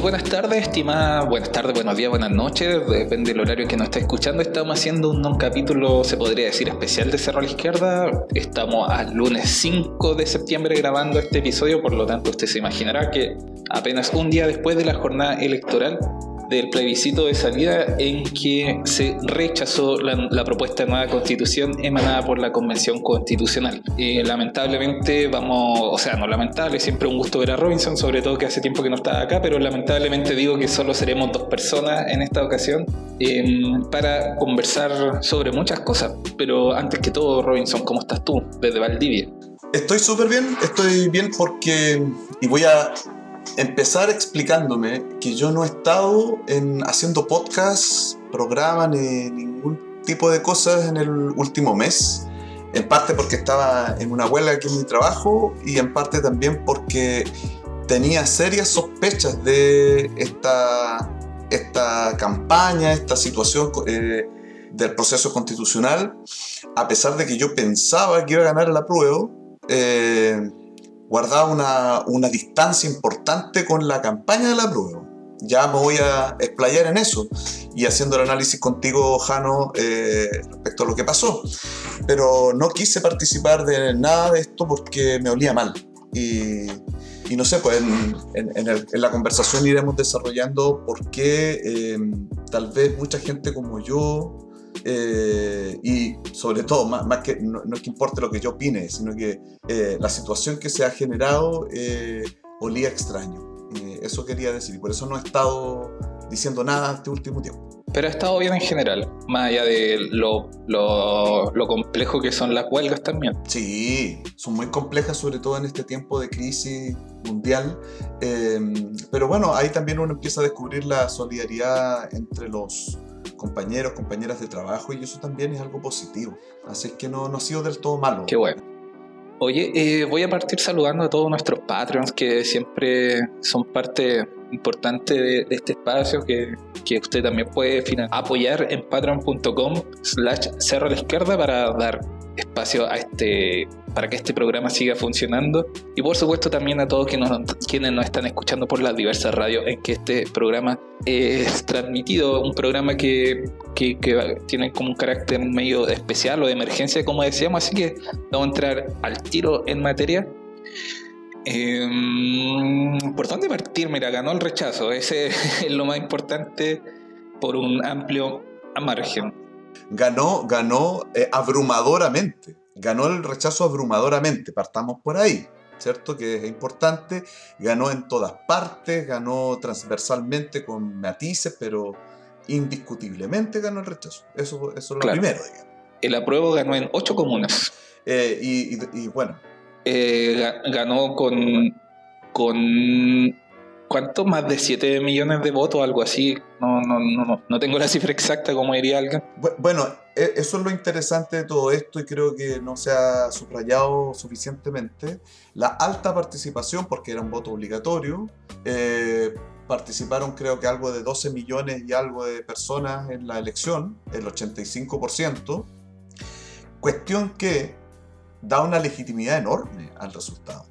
Buenas tardes, estimada. Buenas tardes, buenos días, buenas noches. Depende del horario que nos esté escuchando. Estamos haciendo un, capítulo, se podría decir, especial de Cerro a la Izquierda. Estamos al lunes 5 de septiembre grabando este episodio, por lo tanto, usted se imaginará que apenas un día después de la jornada electoral del plebiscito de salida en que se rechazó la, propuesta de nueva constitución emanada por la Convención Constitucional. Y lamentablemente vamos, o sea, no lamentable, siempre un gusto ver a Robinson, sobre todo que hace tiempo que no estaba acá, pero lamentablemente digo que solo seremos dos personas en esta ocasión em, para conversar sobre muchas cosas. Pero antes que todo, Robinson, ¿cómo estás tú desde Valdivia? Estoy súper bien, estoy bien porque, y voy a empezar explicándome que yo no he estado en, haciendo podcasts, programas ni ningún tipo de cosas en el último mes. En parte porque estaba en una huelga aquí en mi trabajo y en parte también porque tenía serias sospechas de esta, esta campaña, esta situación eh, del proceso constitucional, a pesar de que yo pensaba que iba a ganar la prueba. Eh, guardaba una, una, distancia importante con la campaña de la prueba. Ya me voy a explayar en eso y haciendo el análisis contigo, Jano, eh, respecto a lo que pasó. Pero no quise participar de nada de esto porque me olía mal. Y, no sé, pues en, la conversación iremos desarrollando por qué eh, tal vez mucha gente como yo eh, y sobre todo, más, que no, es que importe lo que yo opine, sino que eh, la situación que se ha generado eh, olía extraño. eso quería decir, y por eso no he estado diciendo nada este último tiempo. Pero ha estado bien en general, más allá de lo, lo, lo, complejo que son las huelgas también. Sí, son muy complejas, sobre todo en este tiempo de crisis mundial. pero bueno, ahí también uno empieza a descubrir la solidaridad entre los, compañeros, compañeras de trabajo y eso también es algo positivo. Así que no, no ha sido del todo malo. Qué bueno. Oye, eh, voy a partir saludando a todos nuestros Patreons que siempre son parte importante de, este espacio que, que, usted también puede apoyar en patreon.com slash cerro la izquierda para dar espacio a este para que este programa siga funcionando. Y por supuesto también a todos quienes nos, están escuchando por las diversas radios en que este programa es transmitido, un programa que, que, tiene como un carácter medio especial o de emergencia como decíamos, así que vamos a entrar al tiro en materia. Em, ¿Por dónde partir? Mira, ganó el rechazo, ese es lo más importante por un amplio margen ganó, ganó eh, abrumadoramente. Ganó el rechazo abrumadoramente, partamos por ahí, ¿cierto? Que es importante. Ganó en todas partes, ganó transversalmente con matices, pero indiscutiblemente ganó el rechazo. Eso, eso es lo primero, digamos. El apruebo ganó en ocho comunas. Eh, y, bueno. Eh, ganó con, con ¿Cuánto? Más de 7 millones de votos, algo así. No, no, no, no, tengo la cifra exacta, como diría alguien. Bueno, e, eso es lo interesante de todo esto y creo que no se ha subrayado suficientemente. La alta participación, porque era un voto obligatorio. Eh, participaron creo que algo de 12 millones y algo de personas en la elección, el 85%. Cuestión que da una legitimidad enorme al resultado.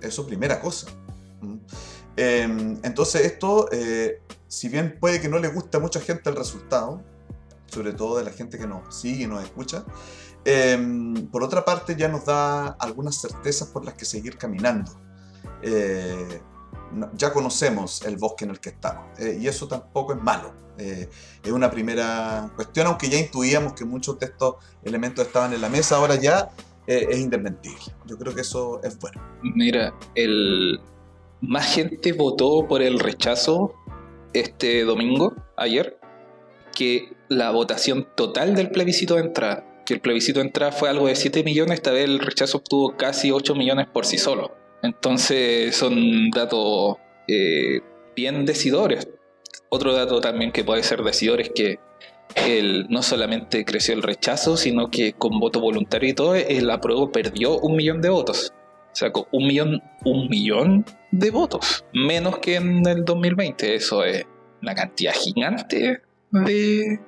Eso primera cosa. ¿Mm? Em, entonces esto, eh, si bien puede que no le guste a mucha gente el resultado, sobre todo de la gente que nos sigue y nos escucha, em, por otra parte ya nos da algunas certezas por las que seguir caminando. Eh, ya conocemos el bosque en el que estamos eh, y eso tampoco es malo. es una primera cuestión, aunque ya intuíamos que muchos de estos elementos estaban en la mesa, ahora ya es indesmentible. Yo creo que eso es bueno. Mira, el, más gente votó por el rechazo este domingo, ayer, que la votación total del plebiscito de entrada. Que el plebiscito de entrada fue algo de 7 millones, esta vez el rechazo obtuvo casi 8 millones por sí solo. Entonces son datos eh, bien decidores. Otro dato también que puede ser decidor es que el, no solamente creció el rechazo, sino que con voto voluntario y todo, el apruebo perdió un millón de votos sacó un millón, un millón de votos, menos que en el 2020. Eso es una cantidad gigante de,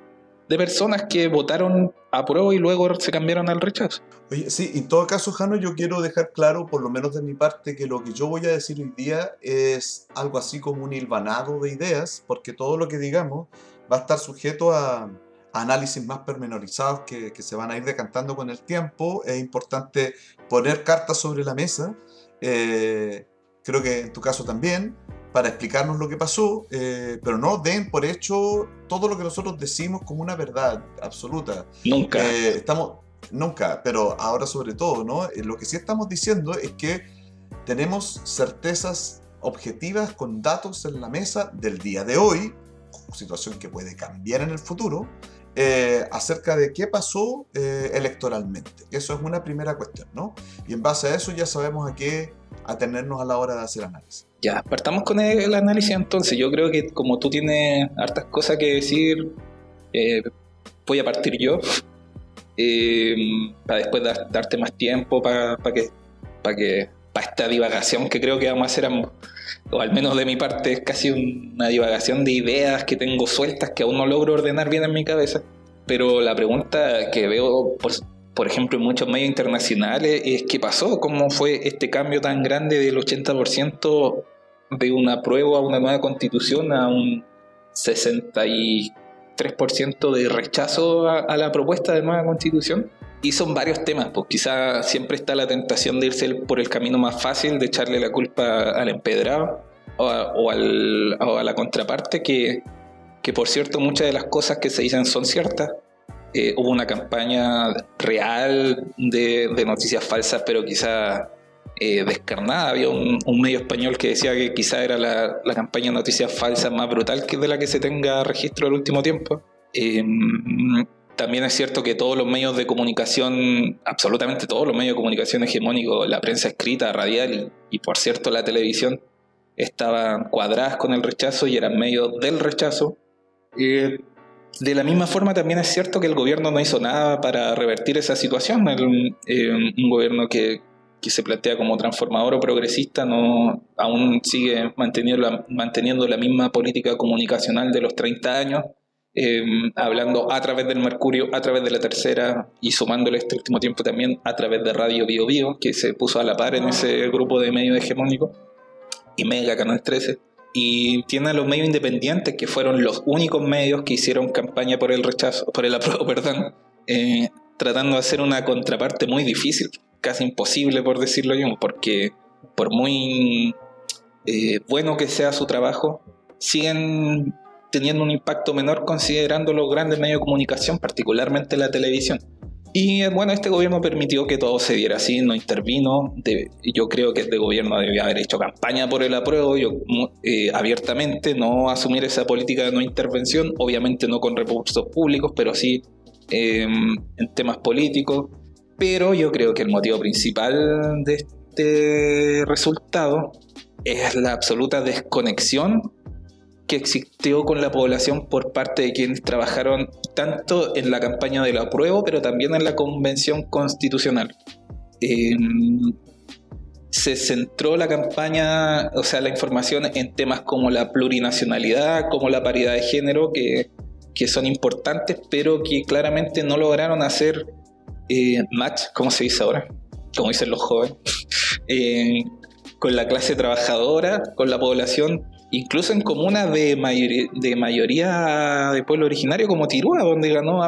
de personas que votaron a prueba y luego se cambiaron al rechazo. Oye, sí, en todo caso, Jano, yo quiero dejar claro, por lo menos de mi parte, que lo que yo voy a decir hoy día es algo así como un hilvanado de ideas, porque todo lo que digamos va a estar sujeto a, análisis más pormenorizados que, que, se van a ir decantando con el tiempo. Es importante poner cartas sobre la mesa. Eh, creo que en tu caso también, para explicarnos lo que pasó, eh, pero no den por hecho todo lo que nosotros decimos como una verdad absoluta. Nunca. Eh, estamos, nunca, pero ahora sobre todo, ¿no? Eh, lo que sí estamos diciendo es que tenemos certezas objetivas con datos en la mesa del día de hoy, situación que puede cambiar en el futuro, acerca de qué pasó electoralmente. Eso es una primera cuestión, ¿no? Y en base a eso ya sabemos a qué atenernos a la hora de hacer análisis. Ya, partamos con el, análisis entonces. Yo creo que como tú tienes hartas cosas que decir, eh, voy a partir yo. Eh, para después darte más tiempo para que, para que esta divagación que creo que vamos a hacer ambos. O al menos de mi parte es casi una divagación de ideas que tengo sueltas que aún no logro ordenar bien en mi cabeza. Pero la pregunta que veo, por, por ejemplo, en muchos medios internacionales, es qué pasó, cómo fue este cambio tan grande del 80% de una prueba a una nueva constitución a un 63% de rechazo a, la propuesta de nueva constitución. Y son varios temas, pues quizá siempre está la tentación de irse por el camino más fácil, de echarle la culpa al empedrado o a, o a la contraparte, que, que por cierto muchas de las cosas que se dicen son ciertas, eh, hubo una campaña real de, noticias falsas, pero quizá eh, descarnada. Había un, medio español que decía que quizá era la, campaña de noticias falsas más brutal que de la que se tenga registro el último tiempo. Em, también es cierto que todos los medios de comunicación, absolutamente todos los medios de comunicación hegemónicos, la prensa escrita, radial y, por cierto la televisión, estaban cuadradas con el rechazo y eran medios del rechazo. Eh, de la misma forma también es cierto que el gobierno no hizo nada para revertir esa situación. Eh, un gobierno que, se plantea como transformador o progresista no aún sigue manteniendo la misma política comunicacional de los 30 años, eh, hablando a través del Mercurio, a través de la tercera y sumándole este último tiempo también a través de Radio Bio Bio, que se puso a la par en ese grupo de medios hegemónicos, y Mega Canal 13 y tiene a los medios independientes, que fueron los únicos medios que hicieron campaña por el rechazo, por el apruebo, perdón, eh, tratando de hacer una contraparte muy difícil, casi imposible por decirlo yo, porque por muy eh, bueno que sea su trabajo, siguen teniendo un impacto menor considerando los grandes medios de comunicación, particularmente la televisión. Y bueno, este gobierno permitió que todo se diera así, no intervino. yo creo que este gobierno debía haber hecho campaña por el apruebo, yo, eh, abiertamente, no asumir esa política de no intervención, obviamente no con recursos públicos, pero sí em, en temas políticos. Pero yo creo que el motivo principal de este resultado es la absoluta desconexión que existió con la población por parte de quienes trabajaron tanto en la campaña del apruebo, pero también en la convención constitucional. Em, se centró la campaña, o sea, la información en temas como la plurinacionalidad, como la paridad de género, que, son importantes, pero que claramente no lograron hacer eh, match, como se dice ahora, como dicen los jóvenes, eh, con la clase trabajadora, con la población incluso en comunas de, mayoría, de pueblo originario como Tirúa, donde ganó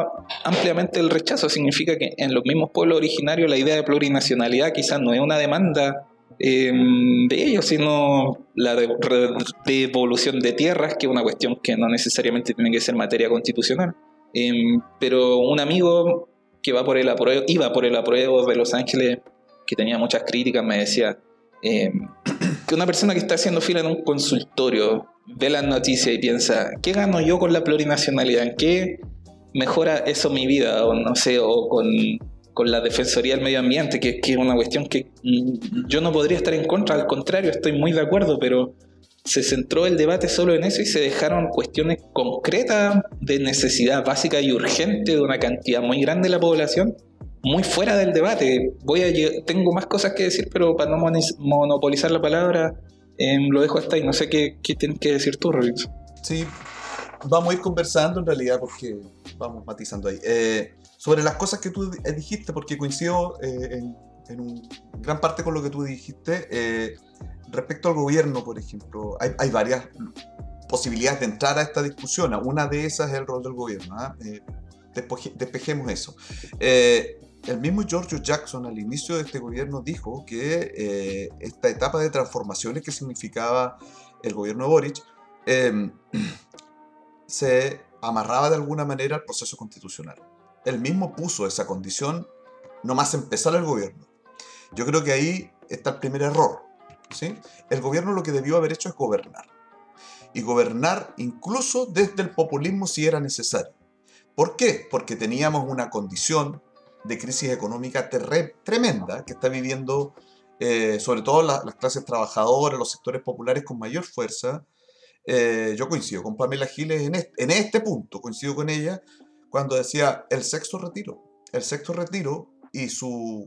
ampliamente el rechazo. Significa que en los mismos pueblos originarios la idea de plurinacionalidad quizás no es una demanda em, de ellos, sino la devolución de tierras, que es una cuestión que no necesariamente tiene que ser materia constitucional. Em, pero un amigo que va por el apruebo, iba por el apruebo de Los Ángeles, que tenía muchas críticas, me decía, em, que una persona que está haciendo fila en un consultorio ve las noticias y piensa, ¿qué gano yo con la plurinacionalidad? ¿En qué mejora eso mi vida? O no sé, o con, la Defensoría del Medio Ambiente, que, que es una cuestión que yo no podría estar en contra, al contrario, estoy muy de acuerdo, pero se centró el debate solo en eso y se dejaron cuestiones concretas de necesidad básica y urgente de una cantidad muy grande de la población muy fuera del debate. Voy a tengo más cosas que decir, pero para no monopolizar la palabra, em, lo dejo hasta ahí. No sé qué, qué tienes que decir tú, Robinson. Sí, vamos a ir conversando en realidad porque vamos matizando ahí. Eh, sobre las cosas que tú dijiste, porque coincido eh, en, un, gran parte con lo que tú dijiste. Eh, respecto al gobierno, por ejemplo, hay, hay, varias posibilidades de entrar a esta discusión. Una de esas es el rol del gobierno. ¿ah? despejemos eso. El mismo George Jackson al inicio de este gobierno dijo que esta etapa de transformaciones que significaba el gobierno de Boric Em, se amarraba de alguna manera al proceso constitucional. Él mismo puso esa condición nomás empezar el gobierno. Yo creo que ahí está el primer error. ¿sí? El gobierno lo que debió haber hecho es gobernar. Y gobernar incluso desde el populismo si era necesario. ¿Por qué? Porque teníamos una condición de crisis económica tremenda que está viviendo eh, sobre todo las clases trabajadoras, los sectores populares con mayor fuerza, eh, yo coincido con Pamela Giles en este, en este punto, coincido con ella cuando decía el sexto retiro. El sexto retiro y su,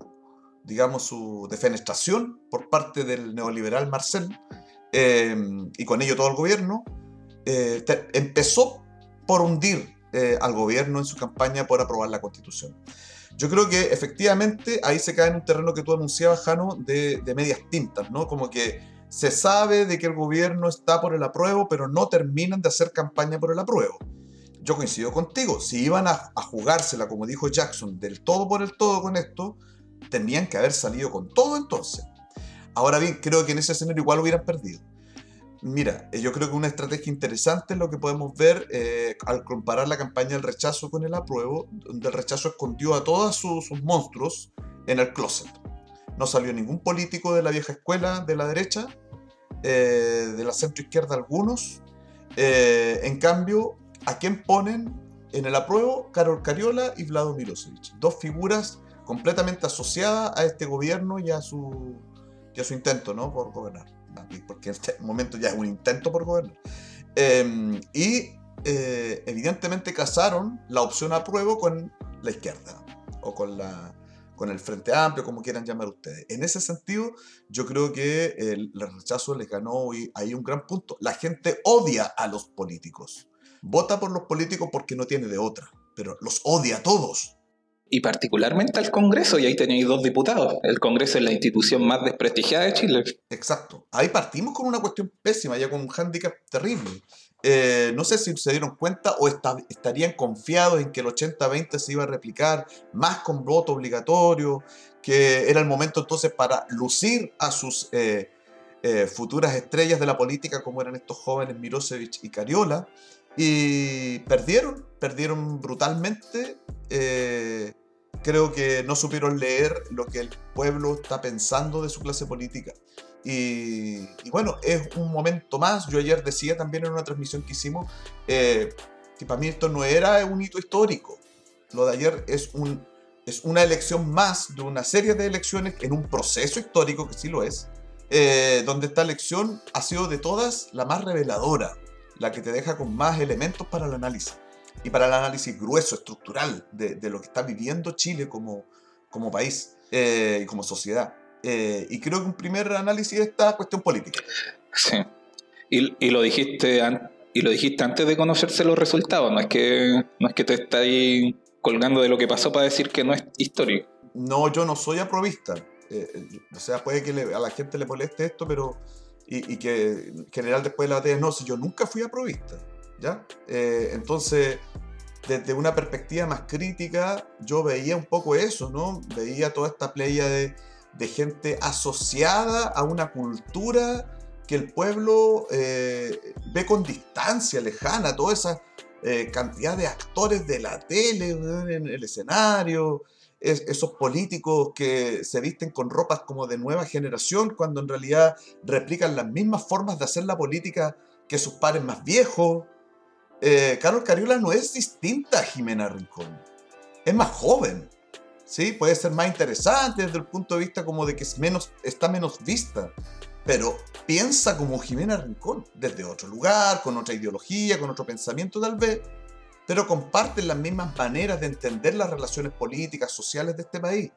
digamos, su defenestración por parte del neoliberal Marcel eh, y con ello todo el gobierno, eh, empezó por hundir al gobierno en su campaña por aprobar la constitución. Yo creo que efectivamente ahí se cae en un terreno que tú anunciabas, Jano, de, medias tintas, ¿no? Como que se sabe de que el gobierno está por el apruebo, pero no terminan de hacer campaña por el apruebo. Yo coincido contigo, si iban a, jugársela, como dijo Jackson, del todo por el todo con esto, tenían que haber salido con todo entonces. Ahora bien, creo que en ese escenario igual hubieran perdido. Mira, eh, yo creo que una estrategia interesante es lo que podemos ver eh, al comparar la campaña del rechazo con el apruebo, donde el rechazo escondió a todos sus monstruos en el closet. No salió ningún político de la vieja escuela de la derecha, eh, de la centro izquierda algunos. En cambio, ¿a quién ponen en el apruebo? Carol Cariola y Vlado Milosevic. Dos figuras completamente asociadas a este gobierno y a su, y su intento ¿no? por gobernar. Porque en este momento ya es un intento por gobernar. Em, y eh, evidentemente casaron la opción apruebo con la izquierda o con la, con el Frente Amplio, como quieran llamar ustedes. En ese sentido, yo creo que el, rechazo les ganó y hay un gran punto. La gente odia a los políticos. Vota por los políticos porque no tiene de otra, pero los odia a todos. Y particularmente al Congreso, y ahí tenéis dos diputados. El Congreso es la institución más desprestigiada de Chile. Exacto. Ahí partimos con una cuestión pésima, ya con un hándicap terrible. Eh, no sé si se dieron cuenta o estarían confiados en que el 80-20 se iba a replicar, más con voto obligatorio, que era el momento entonces para lucir a sus eh, eh, futuras estrellas de la política, como eran estos jóvenes Mirosevic y Cariola, y perdieron, perdieron brutalmente. Creo que no supieron leer lo que el pueblo está pensando de su clase política. Y, bueno, es un momento más. Yo ayer decía también en una transmisión que hicimos eh, que para mí esto no era un hito histórico. Lo de ayer es, un, es una elección más de una serie de elecciones en un proceso histórico que sí lo es, eh, donde esta elección ha sido de todas la más reveladora, la que te deja con más elementos para el análisis y para el análisis grueso, estructural de, de lo que está viviendo Chile como, como país eh, y como sociedad. Eh, y creo que un primer análisis de esta cuestión política. Sí. Y, y, lo dijiste y lo dijiste antes de conocerse los resultados, no es que no es que te estás colgando de lo que pasó para decir que no es histórico. No, yo no soy aprobista. Eh, eh, o sea, puede que a la gente le moleste esto, pero. Y, que en general después de la batalla, no, si yo nunca fui aprobista. ¿Ya? entonces, desde una perspectiva más crítica, yo veía un poco eso, ¿no? Veía toda esta playa de de gente asociada a una cultura que el pueblo eh, ve con distancia, lejana, toda esa eh, cantidad de actores de la tele en el escenario, esos políticos que se visten con ropas como de nueva generación, cuando en realidad replican las mismas formas de hacer la política que sus pares más viejos. Eh, Carlos Cariola no es distinta a Jimena Rincón, es más joven. ¿sí? Puede ser más interesante desde el punto de vista como de que es menos, está menos vista, pero piensa como Jimena Rincón, desde otro lugar, con otra ideología, con otro pensamiento tal vez, pero comparten las mismas maneras de entender las relaciones políticas, sociales de este país.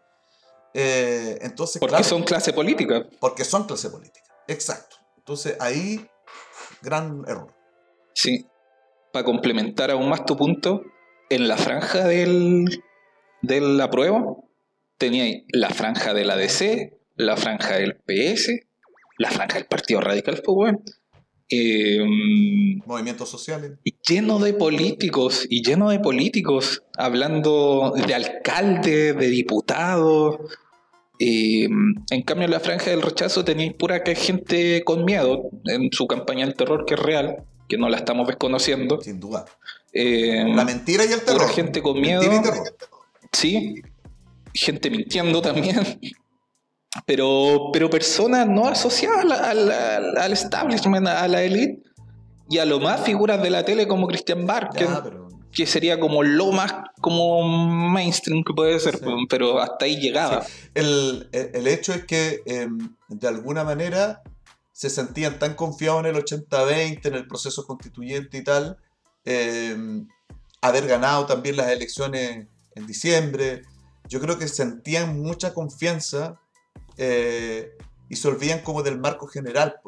Eh, entonces, porque son clase política. Porque son clase política, exacto. Entonces ahí, gran error. Sí, para complementar aún más tu punto, en la franja del, del apruebo tenía la franja de la DC, la franja del PS, la franja del Partido Radical, pues bueno, Movimientos sociales. Y lleno de políticos, y lleno de políticos, hablando de alcaldes, de diputados. en cambio, en la franja del rechazo tenéis pura que gente con miedo en su campaña del terror, que es real, que no la estamos desconociendo. Sin duda. la mentira y el terror. Pura gente con miedo. Sí. Gente mintiendo también pero, pero personas no asociadas al, establishment, a la elite, y a lo más figuras de la tele como Christian Barker, que sería como lo más como mainstream que puede ser, pero hasta ahí llegaba. El, hecho es que em, de alguna manera se sentían tan confiados en el 80-20, en el proceso constituyente y tal, em, haber ganado también las elecciones en diciembre. Yo creo que sentían mucha confianza eh, y se olvidan como del marco general,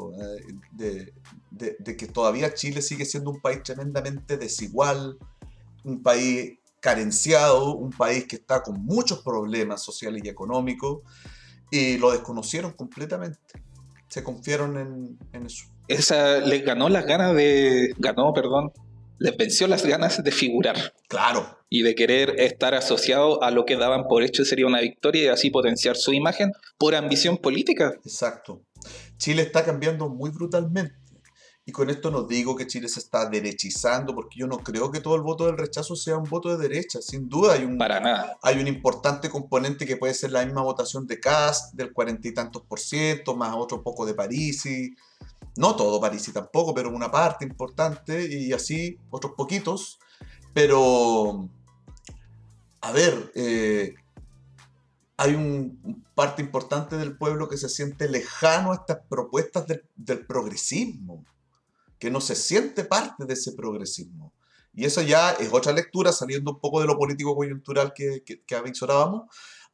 eh, de, que todavía Chile sigue siendo un país tremendamente desigual, un país carenciado, un país que está con muchos problemas sociales y económicos, y lo desconocieron completamente. Se confiaron en, en eso. Esa les ganó las ganas de. ganó, perdón, les venció las ganas de figurar. Claro. Y de querer estar asociado a lo que daban por hecho sería una victoria y así potenciar su imagen por ambición política. Exacto. Chile está cambiando muy brutalmente. Y con esto no digo que Chile se está derechizando, porque yo no creo que todo el voto del rechazo sea un voto de derecha. Sin duda hay un, Para nada. Hay un importante componente que puede ser la misma votación de Cast, del cuarenta y tantos por ciento, más otro poco de Parisi no todo París y tampoco, pero una parte importante y así otros poquitos. Pero, a ver, eh, hay un parte importante del pueblo que se siente lejano a estas propuestas del progresismo, que no se siente parte de ese progresismo. Y eso ya es otra lectura, saliendo un poco de lo político coyuntural que, que, que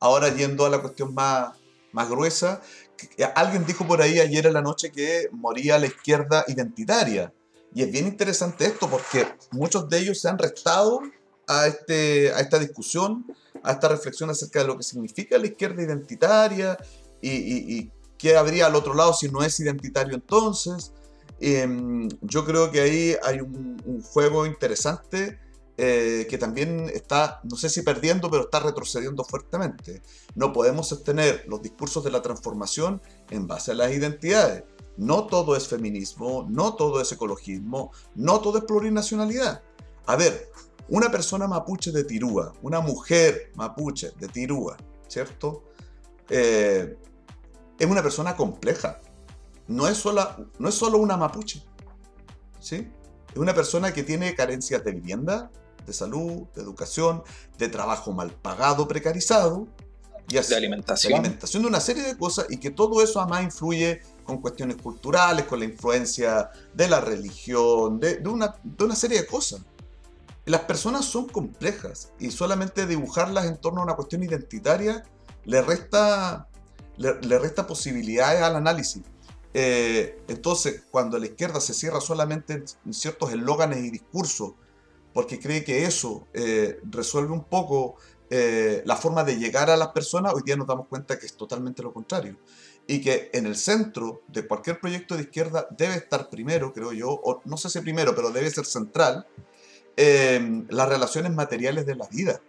ahora yendo a la cuestión más, más gruesa, alguien dijo por ahí ayer en la noche que moría la izquierda identitaria. Y es bien interesante esto porque muchos de ellos se han restado a, este, a esta discusión, a esta reflexión acerca de lo que significa la izquierda identitaria y, qué habría al otro lado si no es identitario entonces. Em, yo creo que ahí hay un, un juego interesante eh, que también está, no sé si perdiendo, pero está retrocediendo fuertemente. No podemos sostener los discursos de la transformación en base a las identidades. No todo es feminismo, no todo es ecologismo, no todo es plurinacionalidad. A ver, una persona mapuche de Tirúa, una mujer mapuche de Tirúa, ¿cierto? Eh, es una persona compleja. No es, sola, no es solo una mapuche, ¿sí? Es una persona que tiene carencias de vivienda, de salud, de educación, de trabajo mal pagado, precarizado, y de alimentación. De alimentación, de una serie de cosas, y que todo eso además influye con cuestiones culturales, con la influencia de la religión, de, una, de una serie de cosas. Las personas son complejas y solamente dibujarlas en torno a una cuestión identitaria le resta, le, resta posibilidades al análisis. Eh, entonces, cuando la izquierda se cierra solamente en ciertos eslóganes y discursos porque cree que eso eh, resuelve un poco eh, la forma de llegar a las personas, hoy día nos damos cuenta que es totalmente lo contrario. Y que en el centro de cualquier proyecto de izquierda debe estar primero, creo yo, o no sé si primero, pero debe ser central, eh, las relaciones materiales de la vida,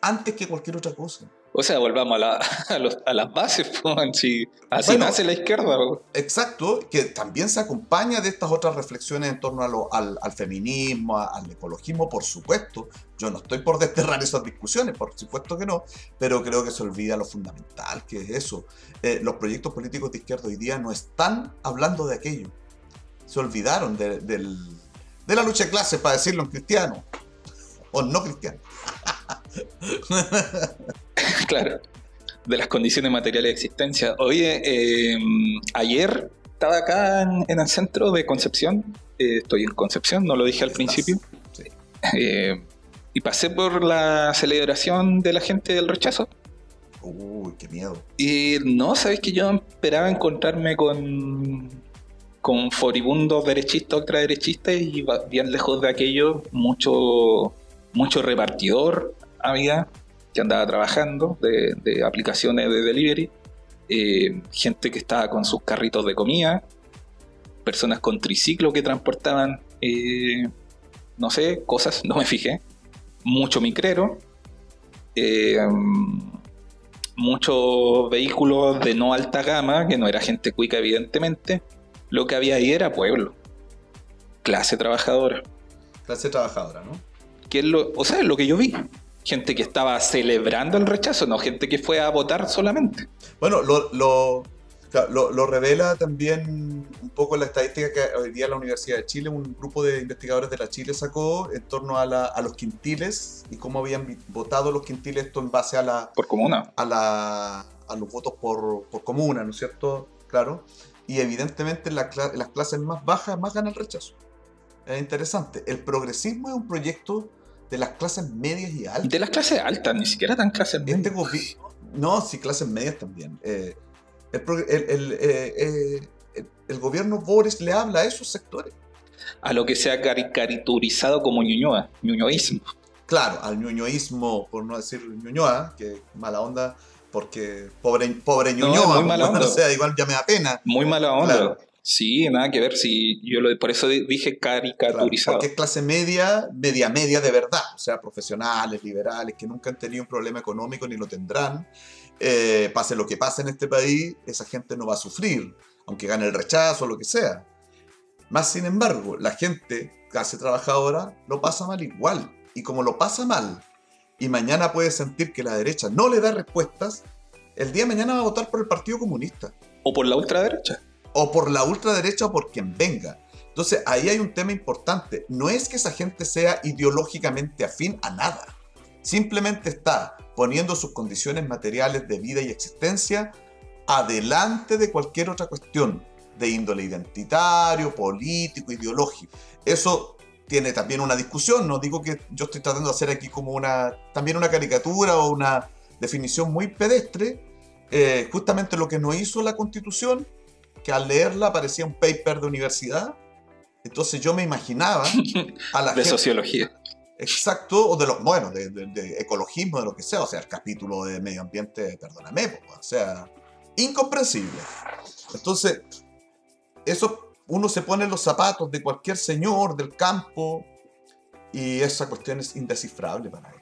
antes que cualquier otra cosa. O sea, volvamos a, las bases, así nace la izquierda. Exacto, que también se acompaña de estas otras reflexiones en torno al, feminismo, al ecologismo, por supuesto. Yo no estoy por desterrar esas discusiones, por supuesto que no, pero creo que se olvida lo fundamental, que es eso. Eh, los proyectos políticos de izquierda hoy día no están hablando de aquello. Se olvidaron de, de la lucha de clases, para decirlo en cristiano, o no cristiano. claro, de las condiciones materiales de existencia. Oye, eh, ayer estaba acá en, el centro de Concepción, eh, estoy en Concepción, no lo dije al principio, eh, y pasé por la celebración de la gente del rechazo. Uy, qué miedo. Y no, sabes que yo esperaba encontrarme con con foribundos derechistas, ultraderechistas y bien lejos de aquello, mucho, mucho repartidor había que andaba trabajando de, aplicaciones de delivery, eh, gente que estaba con sus carritos de comida, personas con triciclo que transportaban, eh, no sé, cosas, no me fijé, mucho micrero, eh, muchos vehículos de no alta gama, que no era gente cuica evidentemente, lo que había ahí era pueblo, clase trabajadora. Clase trabajadora, ¿no? Que es lo, o sea, lo que yo vi gente que estaba celebrando el rechazo, no gente que fue a votar solamente. Bueno, lo, lo, revela también un poco la estadística que hoy día la Universidad de Chile, un grupo de investigadores de la Chile sacó en torno a, la, a los quintiles y cómo habían votado los quintiles esto en base a la... Por comuna. A, la, a los votos por, por comuna, ¿no es cierto? Claro. Y evidentemente las clases más bajas más ganan el rechazo. Es interesante. El progresismo es un proyecto de las clases medias y altas. De las clases altas, ni siquiera tan clases este medias. no, sí, clases medias también. Eh, el, eh, eh, el, gobierno Boris le habla a esos sectores. A lo que se ha caricaturizado como ñuñoa, ñuñoísmo. Claro, al ñuñoísmo, por no decir ñuñoa, que mala onda, porque pobre, pobre ñuñoa, muy mala onda. o sea, igual ya me da pena. Muy mala onda. Sí, nada que ver. Si yo lo, por eso dije caricaturizado. porque es clase media, media, media de verdad. O sea, profesionales, liberales, que nunca han tenido un problema económico ni lo tendrán. Eh, pase lo que pase en este país, esa gente no va a sufrir, aunque gane el rechazo o lo que sea. Más sin embargo, la gente, clase trabajadora, lo pasa mal igual. Y como lo pasa mal, y mañana puede sentir que la derecha no le da respuestas, el día de mañana va a votar por el Partido Comunista. O por la ultraderecha o por la ultraderecha o por quien venga. Entonces ahí hay un tema importante. No es que esa gente sea ideológicamente afín a nada. Simplemente está poniendo sus condiciones materiales de vida y existencia adelante de cualquier otra cuestión de índole identitario, político, ideológico. Eso tiene también una discusión, no digo que yo estoy tratando de hacer aquí como una también una caricatura o una definición muy pedestre, eh, justamente lo que no hizo la constitución que al leerla parecía un paper de universidad. Entonces yo me imaginaba a la de sociología. Exacto, o de los, bueno, de, ecologismo, de lo que sea, o sea, el capítulo de medio ambiente, perdóname, o sea, incomprensible. Entonces, eso uno se pone en los zapatos de cualquier señor del campo y esa cuestión es indescifrable para él.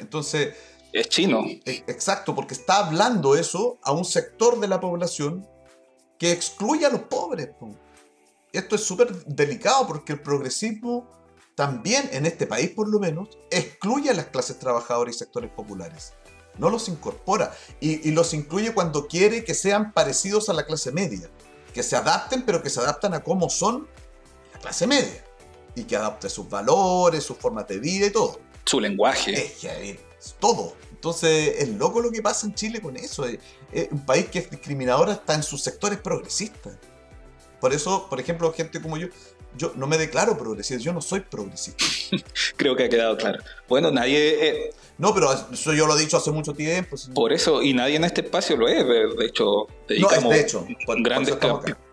Entonces... Es chino. E, exacto, porque está hablando eso a un sector de la población que excluye a los pobres. Esto es súper delicado porque el progresismo también, en este país por lo menos, excluye a las clases trabajadoras y sectores populares. No los incorpora. Y, los incluye cuando quiere que sean parecidos a la clase media. Que se adapten, pero que se adaptan a cómo son la clase media. Y que adapte sus valores, sus formas de vida y todo. Su lenguaje. es todo. Entonces, es loco lo que pasa en Chile con eso. Es, un país que es discriminador hasta en sus sectores progresistas. Por eso, por ejemplo, gente como yo, yo no me declaro progresista, yo no soy progresista. Creo que ha quedado claro. Bueno, nadie... Eh, no, pero eso yo lo he dicho hace mucho tiempo. Por eso, y nadie en este espacio lo es. De, hecho, dedicamos no, de hecho, grandes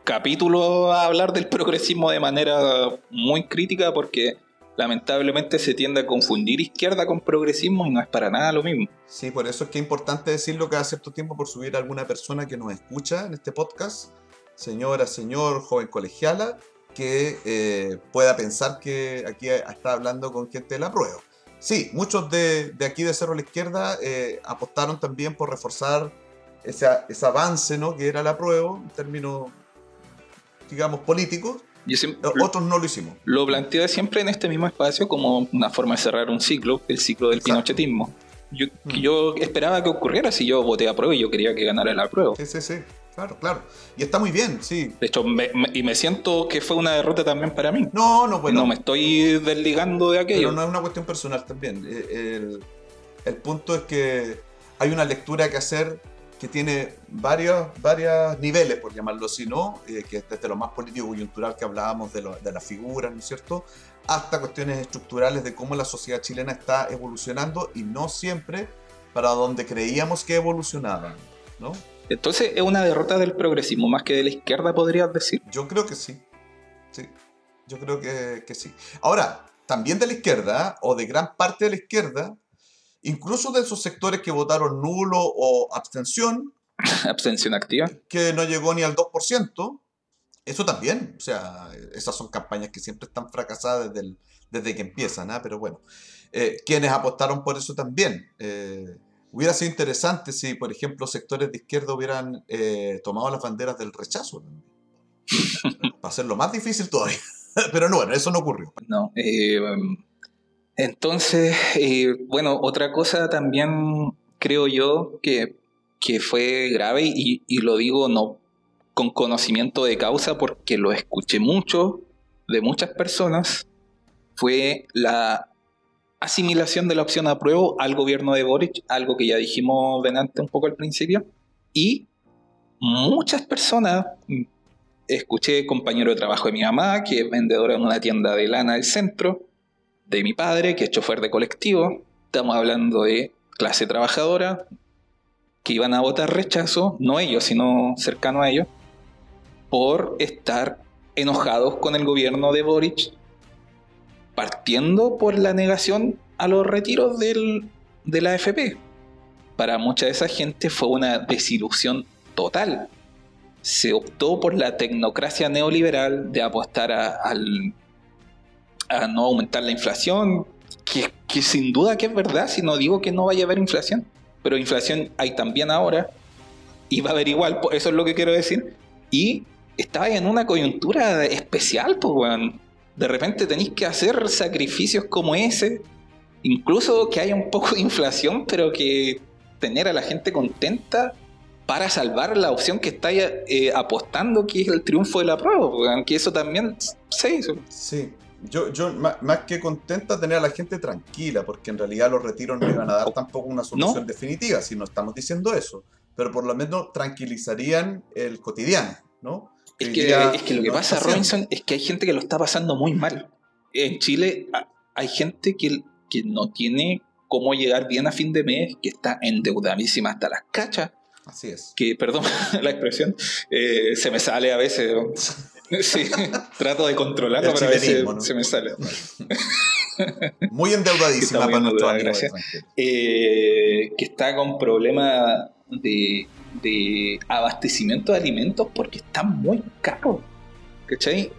capítulos a hablar del progresismo de manera muy crítica porque lamentablemente se tiende a confundir izquierda con progresismo y no es para nada lo mismo. Sí, por eso es que es importante decirlo cada cierto tiempo por subir a alguna persona que nos escucha en este podcast, señora, señor, joven colegiala, que eh, pueda pensar que aquí está hablando con gente de la prueba. Sí, muchos de, aquí de Cerro a la Izquierda eh, apostaron también por reforzar ese, ese avance ¿no? que era la prueba, en términos, digamos, políticos, otros no lo hicimos. Lo planteé siempre en este mismo espacio como una forma de cerrar un ciclo, el ciclo del pinochetismo. Yo, mm. yo esperaba que ocurriera si yo voté a prueba y yo quería que ganara la prueba. Sí, sí, sí. Claro, claro. Y está muy bien, sí. De hecho, y me siento que fue una derrota también para mí. No, no, bueno. No me estoy desligando de aquello. Pero no es una cuestión personal también. Eh, el, el punto es que hay una lectura que hacer que tiene varios, varios niveles, por llamarlo así, ¿no? Eh, que desde lo más político-coyuntural que hablábamos de, lo, de las figuras, ¿no es cierto? Hasta cuestiones estructurales de cómo la sociedad chilena está evolucionando y no siempre para donde creíamos que evolucionaba, ¿no? Entonces es una derrota del progresismo más que de la izquierda, podrías decir. Yo creo que sí. Sí. Yo creo que, que sí. Ahora, también de la izquierda, o de gran parte de la izquierda, incluso de esos sectores que votaron nulo o abstención. abstención activa. Que no llegó ni al 2%. Eso también, o sea, esas son campañas que siempre están fracasadas desde, desde que empiezan, ¿ah? pero bueno, eh, quienes apostaron por eso también. Eh, hubiera sido interesante si, por ejemplo, sectores de izquierda hubieran eh, tomado las banderas del rechazo. Para hacerlo más difícil todavía. pero no, bueno, eso no ocurrió. No, entonces, bueno, otra cosa también creo yo que, que fue grave y, y lo digo no con conocimiento de causa porque lo escuché mucho de muchas personas, fue la asimilación de la opción apruebo al gobierno de Boric, algo que ya dijimos delante un poco al principio, y muchas personas, escuché compañero de trabajo de mi mamá, que es vendedora en una tienda de lana del centro, de mi padre, que es chofer de colectivo, estamos hablando de clase trabajadora, que iban a votar rechazo, no ellos, sino cercano a ellos, por estar enojados con el gobierno de Boric, partiendo por la negación a los retiros del, de la AFP. Para mucha de esa gente fue una desilusión total. Se optó por la tecnocracia neoliberal de apostar a, a no aumentar la inflación, que, sin duda que es verdad, si no digo que no vaya a haber inflación, pero inflación hay también ahora, y va a haber igual, eso es lo que quiero decir, y estaba en una coyuntura especial, pues, weón. De repente tenéis que hacer sacrificios como ese, incluso que haya un poco de inflación, pero que tener a la gente contenta para salvar la opción que estáis eh, apostando, que es el triunfo de la prueba, weón. Que eso también se hizo. Sí. Yo, yo más, que contenta tener a la gente tranquila, porque en realidad los retiros no iban a dar tampoco una solución definitiva, si no estamos diciendo eso, pero por lo menos tranquilizarían el cotidiano, ¿no? Es que, lo que pasa, Robinson, es que hay gente que lo está pasando muy mal. En Chile hay gente que, que no tiene cómo llegar bien a fin de mes, que está endeudadísima hasta las cachas. Así es. Que, perdón la expresión, eh, se me sale a veces. Sí, trato de controlarlo, pero a veces se me sale. Muy endeudadísima para nuestro gracias. Eh, que está con problemas de de abastecimiento de alimentos porque están muy caros. ¿Cachai?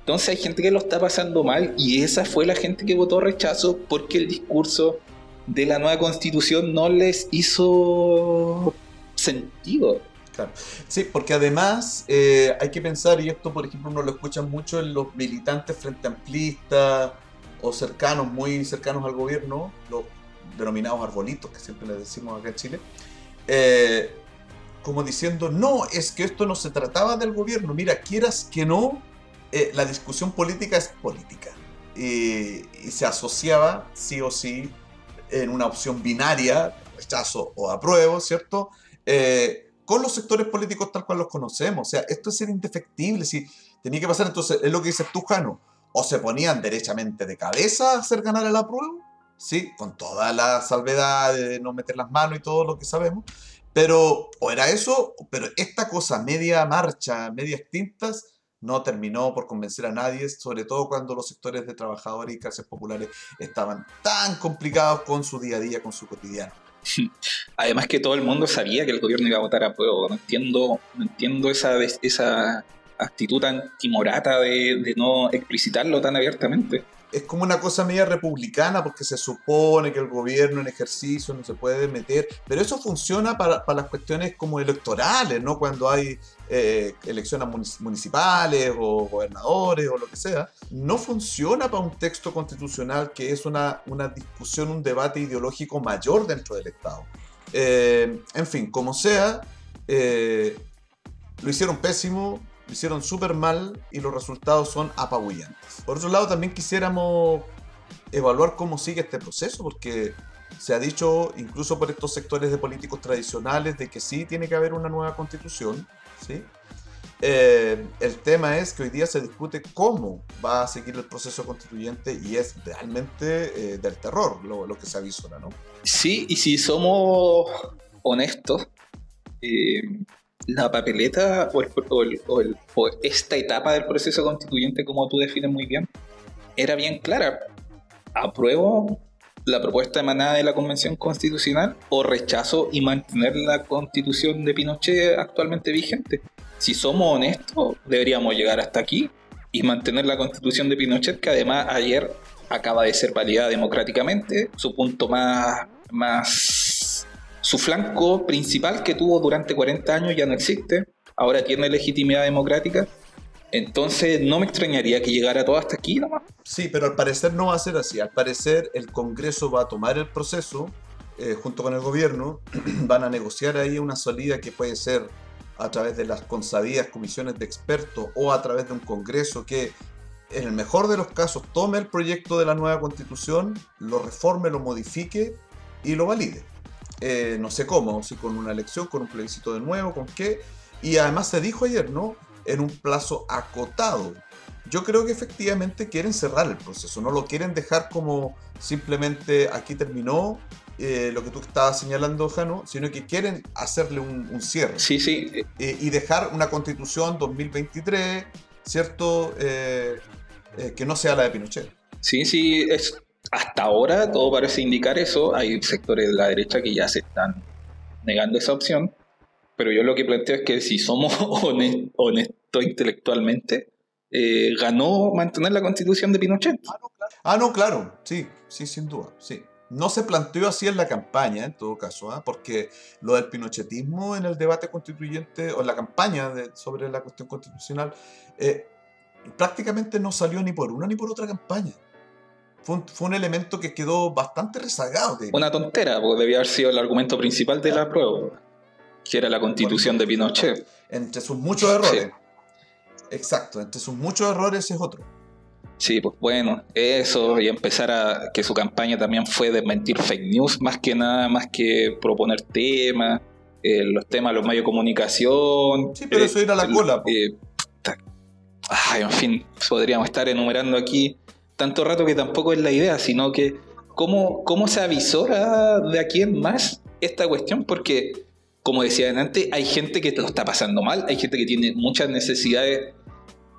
Entonces hay gente que lo está pasando mal y esa fue la gente que votó rechazo porque el discurso de la nueva constitución no les hizo sentido. Claro. Sí, porque además eh, hay que pensar, y esto por ejemplo uno lo escucha mucho en los militantes frente amplistas o cercanos, muy cercanos al gobierno, los denominados arbolitos que siempre les decimos acá en Chile, eh, como diciendo, no, es que esto no se trataba del gobierno, mira, quieras que no, eh, la discusión política es política. Y, se asociaba, sí o sí, en una opción binaria, rechazo o apruebo, ¿cierto? Eh, con los sectores políticos tal cual los conocemos. O sea, esto es indefectible. Si tenía que pasar, entonces, es lo que dices tú, Jano. O se ponían derechamente de cabeza a hacer ganar el apruebo, ¿sí? Con toda la salvedad de no meter las manos y todo lo que sabemos. Pero, o era eso, pero esta cosa media marcha, medias tintas, no terminó por convencer a nadie, sobre todo cuando los sectores de trabajadores y clases populares estaban tan complicados con su día a día, con su cotidiano. Además que todo el mundo sabía que el gobierno iba a votar a prueba. No entiendo, no entiendo esa, esa actitud tan timorata de, de no explicitarlo tan abiertamente es como una cosa media republicana porque se supone que el gobierno en ejercicio no se puede meter, pero eso funciona para, las cuestiones como electorales, ¿no? Cuando hay eh, elecciones municipales o gobernadores o lo que sea. No funciona para un texto constitucional que es una, una discusión, un debate ideológico mayor dentro del Estado. Eh, en fin, como sea, eh, lo hicieron pésimo, lo hicieron súper mal y los resultados son apabullantes. Por otro lado, también quisiéramos evaluar cómo sigue este proceso, porque se ha dicho, incluso por estos sectores de políticos tradicionales, de que sí tiene que haber una nueva constitución. ¿sí? Eh, el tema es que hoy día se discute cómo va a seguir el proceso constituyente y es realmente eh, del terror lo, lo que se avisora, ¿no? Sí, y si somos honestos, eh, la papeleta o, esta etapa del proceso constituyente, como tú defines muy bien, era bien clara. Apruebo la propuesta emanada de la Convención Constitucional o rechazo y mantener la constitución de Pinochet actualmente vigente. Si somos honestos, deberíamos llegar hasta aquí y mantener la constitución de Pinochet, que además ayer acaba de ser validada democráticamente, su punto más, más, su flanco principal que tuvo durante 40 años ya no existe, ahora tiene legitimidad democrática entonces no me extrañaría que llegara todo hasta aquí nomás. Sí, pero al parecer no va a ser así. Al parecer el Congreso va a tomar el proceso eh, junto con el gobierno, van a negociar ahí una salida que puede ser a través de las consabidas comisiones de expertos o a través de un Congreso que en el mejor de los casos tome el proyecto de la nueva constitución, lo reforme, lo modifique y lo valide. Eh, no sé cómo, si con una elección, con un plebiscito de nuevo, con qué. Y además se dijo ayer, ¿no? en un plazo acotado. Yo creo que efectivamente quieren cerrar el proceso, no lo quieren dejar como simplemente aquí terminó eh, lo que tú estabas señalando, Jano, sino que quieren hacerle un, cierre. Sí, sí. Eh, y dejar una constitución 2023, ¿cierto? Eh, que no sea la de Pinochet. Sí, sí, es, hasta ahora todo parece indicar eso. Hay sectores de la derecha que ya se están negando esa opción. Pero yo lo que planteo es que si somos honestos intelectualmente, eh, ganó mantener la constitución de Pinochet. Ah no, claro. sí, sí, sin duda, sí. No se planteó así en la campaña, en todo caso, ¿ah? porque lo del pinochetismo en el debate constituyente o en la campaña sobre la cuestión constitucional eh, prácticamente no salió ni por una ni por otra campaña. Fue un, elemento que quedó bastante rezagado. Una tontera, porque debía haber sido el argumento principal de la prueba, que era la constitución de Pinochet. Entre sus muchos errores. Exacto, entre sus muchos errores es otro. Sí, pues bueno, eso y empezar a que su campaña también fue desmentir fake news más que nada, más que proponer temas, eh, los temas, los medios de comunicación. Sí, pero eso ir a la cola. Eh, ay, en fin, podríamos estar enumerando aquí tanto rato que tampoco es la idea, sino que cómo, cómo se avisora de aquí en más esta cuestión, porque como decía antes, hay gente que lo está pasando mal, hay gente que tiene muchas necesidades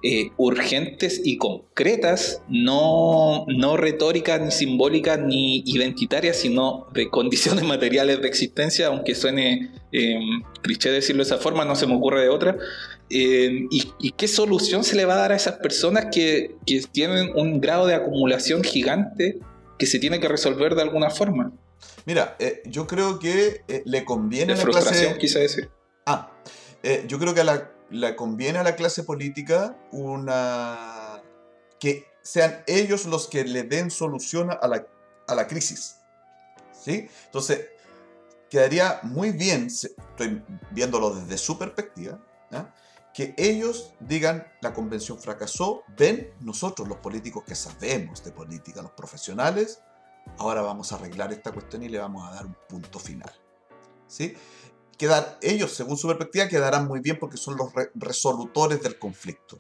eh, urgentes y concretas, no, no retóricas, ni simbólicas, ni identitarias, sino de condiciones materiales de existencia, aunque suene eh, cliché decirlo de esa forma, no se me ocurre de otra. Em, y, qué solución se le va a dar a esas personas que, que tienen un grado de acumulación gigante que se tiene que resolver de alguna forma? Mira, eh, yo creo que eh, le conviene a la clase... quise decir. Ah, eh, yo creo que la le conviene a la clase política una que sean ellos los que le den solución a la, a la crisis. ¿Sí? Entonces, quedaría muy bien, estoy viéndolo desde su perspectiva, que ellos digan la convención fracasó, ven nosotros los políticos que sabemos de política, los profesionales, ahora vamos a arreglar esta cuestión y le vamos a dar un punto final. ¿Sí? Quedar, ellos, según su perspectiva, quedarán muy bien porque son los resolutores del conflicto.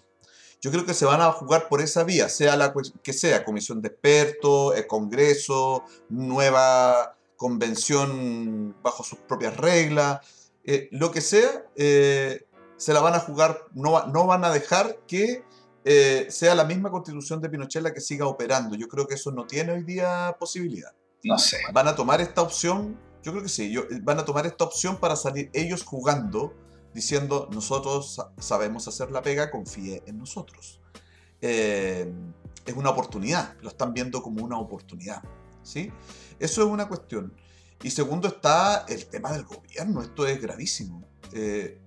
Yo creo que se van a jugar por esa vía, sea la que sea, comisión de expertos, el Congreso, nueva convención bajo sus propias reglas, eh, lo que sea, eh, se la van a jugar, no, no van a dejar que eh, sea la misma constitución de Pinochet la que siga operando. Yo creo que eso no tiene hoy día posibilidad. No sé. Van a tomar esta opción yo creo que sí, van a tomar esta opción para salir ellos jugando, diciendo, nosotros sabemos hacer la pega, confíe en nosotros. Eh, es una oportunidad, lo están viendo como una oportunidad. ¿sí? Eso es una cuestión. Y segundo está el tema del gobierno, esto es gravísimo. Eh,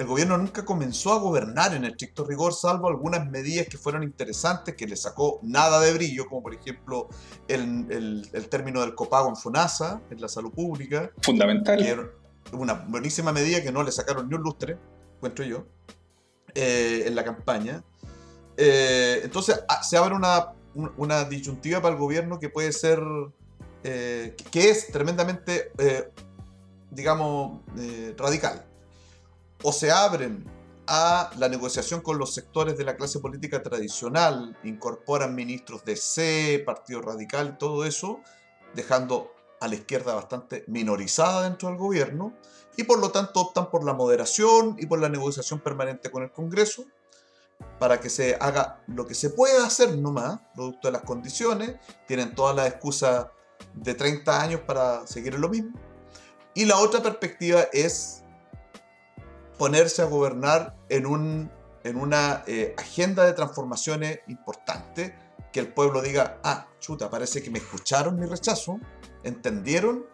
el gobierno nunca comenzó a gobernar en estricto rigor, salvo algunas medidas que fueron interesantes, que le sacó nada de brillo, como por ejemplo el, término del copago en FONASA, en la salud pública. Fundamental. una buenísima medida que no le sacaron ni un lustre, encuentro yo, eh, en la campaña. Eh, entonces ah, se abre una, una, disyuntiva para el gobierno que puede ser, eh, que es tremendamente, digamos, radical o se abren a la negociación con los sectores de la clase política tradicional, incorporan ministros de C, Partido Radical, todo eso, dejando a la izquierda bastante minorizada dentro del gobierno y por lo tanto optan por la moderación y por la negociación permanente con el Congreso para que se haga lo que se pueda hacer nomás, producto de las condiciones, tienen todas las excusas de 30 años para seguir lo mismo. Y la otra perspectiva es ponerse a gobernar en, un, en una eh, agenda de transformaciones importante, que el pueblo diga, ah, chuta, parece que me escucharon mi rechazo, entendieron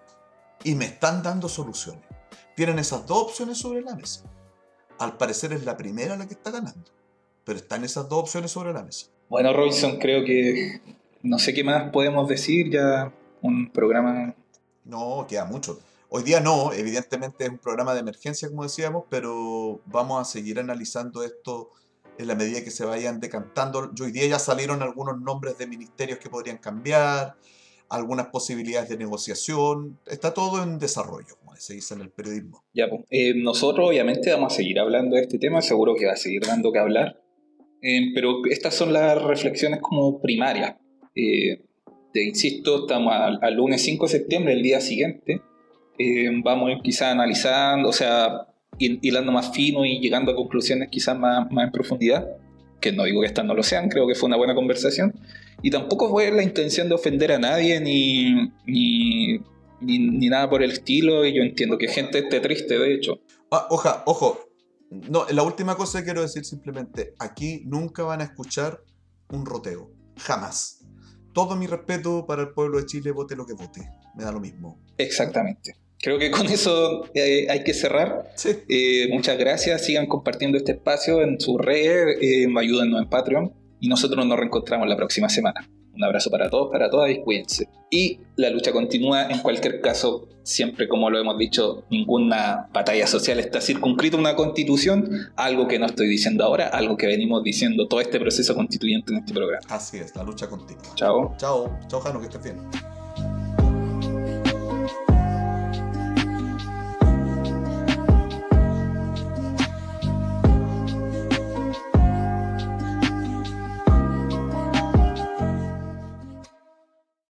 y me están dando soluciones. Tienen esas dos opciones sobre la mesa. Al parecer es la primera la que está ganando, pero están esas dos opciones sobre la mesa. Bueno, Robinson, creo que no sé qué más podemos decir, ya un programa... No, queda mucho. Hoy día no, evidentemente es un programa de emergencia, como decíamos, pero vamos a seguir analizando esto en la medida que se vayan decantando. Hoy día ya salieron algunos nombres de ministerios que podrían cambiar, algunas posibilidades de negociación. Está todo en desarrollo, como se dice en el periodismo. Ya, pues, eh, nosotros obviamente vamos a seguir hablando de este tema, seguro que va a seguir dando que hablar, eh, pero estas son las reflexiones como primarias. Eh, te insisto, estamos al, lunes 5 de septiembre, el día siguiente. Vamos quizás analizando, o sea, hilando más fino y llegando a conclusiones quizás más, más en profundidad que no digo que estas no lo sean, creo que fue una buena conversación. Y tampoco fue la intención de ofender a nadie ni, ni, ni, nada por el estilo. Y yo entiendo que gente esté triste, de hecho. Ah, oja, ojo. No, la última cosa que quiero decir simplemente, aquí nunca van a escuchar un roteo. Jamás. Todo mi respeto para el pueblo de Chile, vote lo que vote. Me da lo mismo. Exactamente. Creo que con eso eh, hay que cerrar. Eh, muchas gracias. Sigan compartiendo este espacio en sus redes. Eh, ayúdennos en Patreon. Y nosotros nos reencontramos la próxima semana. Un abrazo para todos, para todas y cuídense. Y la lucha continúa. En cualquier caso, siempre como lo hemos dicho, ninguna batalla social está circunscrita a una constitución. Algo que no estoy diciendo ahora, algo que venimos diciendo todo este proceso constituyente en este programa. Así es, la lucha continúa. Chao. Chao. Chao, Jano, que estés bien.